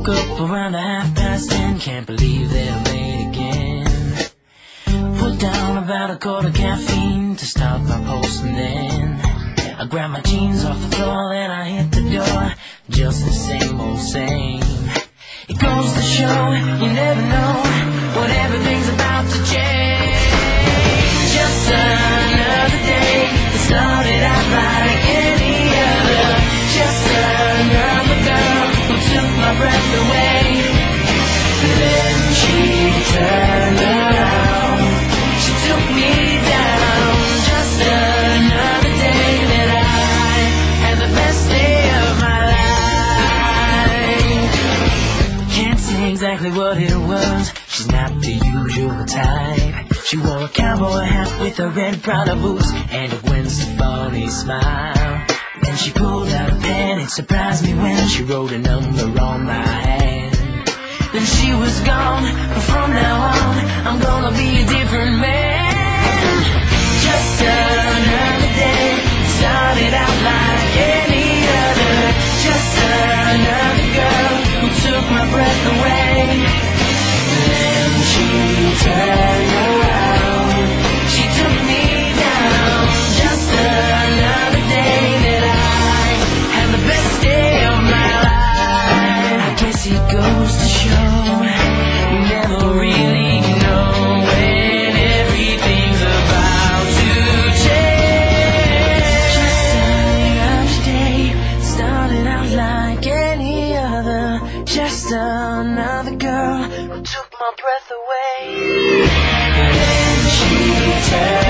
woke up around a half past ten, can't believe they're late again. Put down about a quarter caffeine to stop my pulse and then I grab my jeans off the floor and I hit the door, just the same old same. It goes to show you never know exactly what it was. She's not the usual type. She wore a cowboy hat with a red Prada boots and a Gwen Stefani smile. Then she pulled out a pen. It surprised me when she wrote a number on my hand. Then she was gone, but from now on, I'm gonna be a different man. Just another day, started out like any other. Just another girl who took my breath away. Then she turned Another girl who took my breath away. Then she.